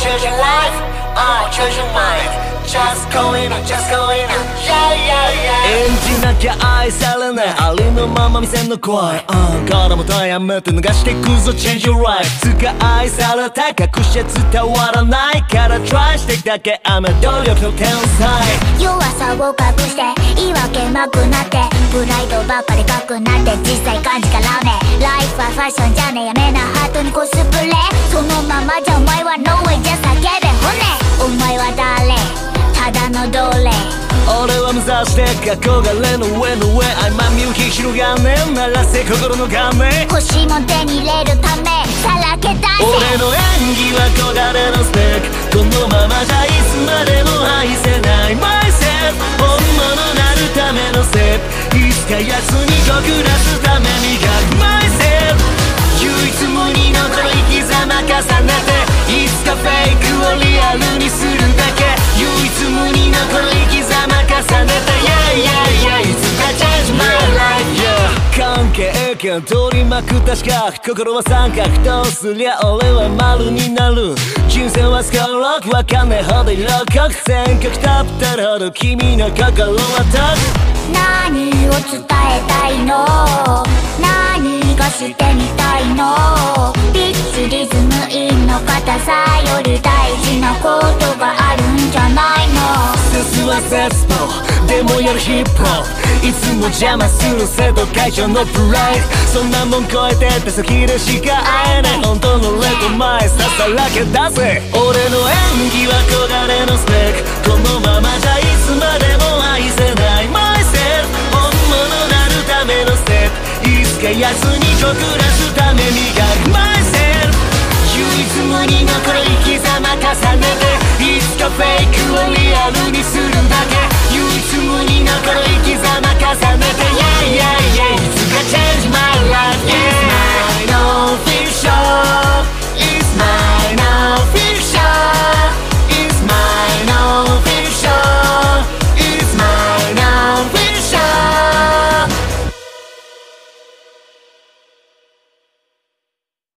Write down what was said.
change your life, I'll change your mind. Just going on, just going on Yeah, yeah, yeah. 演じなきゃ愛されない。ありのまま見せんの怖い、うん、からもとやめて逃してくぞ。Change your life. つか愛された隠して伝わらないから。Try してきだけ雨努力の天才。弱さを隠して言い訳なくなって。プライドばっかでかくなって実際感じからめライフはファッションじゃねえ。やめなハートにコスプレ。そのままじゃお前は No way じゃ叫べ骨憧れの上の上曖昧身を広がんねえ鳴らせ心の画面欲しいもん手に入れるため。さらけ出せ。俺の演技は焦がれのスペック。このままじゃいつまでも愛せない。myself 本物なるためのステップ。いつか奴に告らすため磨関係権取りまくった四角心は三角どうすりゃ俺は丸になる人生はスカーロックわかんないほど色濃く全曲たってるほど君の心は遠く何を伝えたいの？何がしてみたいの？ピッチリズムインの硬さより大事なことがは節歩でもやるヒップホップいつも邪魔する生徒会長のプライド。そんなもん超えて手先でしか会えない。本当のレッド前ささらけ出せ。俺の演技は焦がれのスペック。このままじゃいつまでも愛せない。myself 本物なるためのステップ。いつか奴に告らすため磨く myself 唯一無二のこの生き様重ねて。いつかフェイクをリアルにする。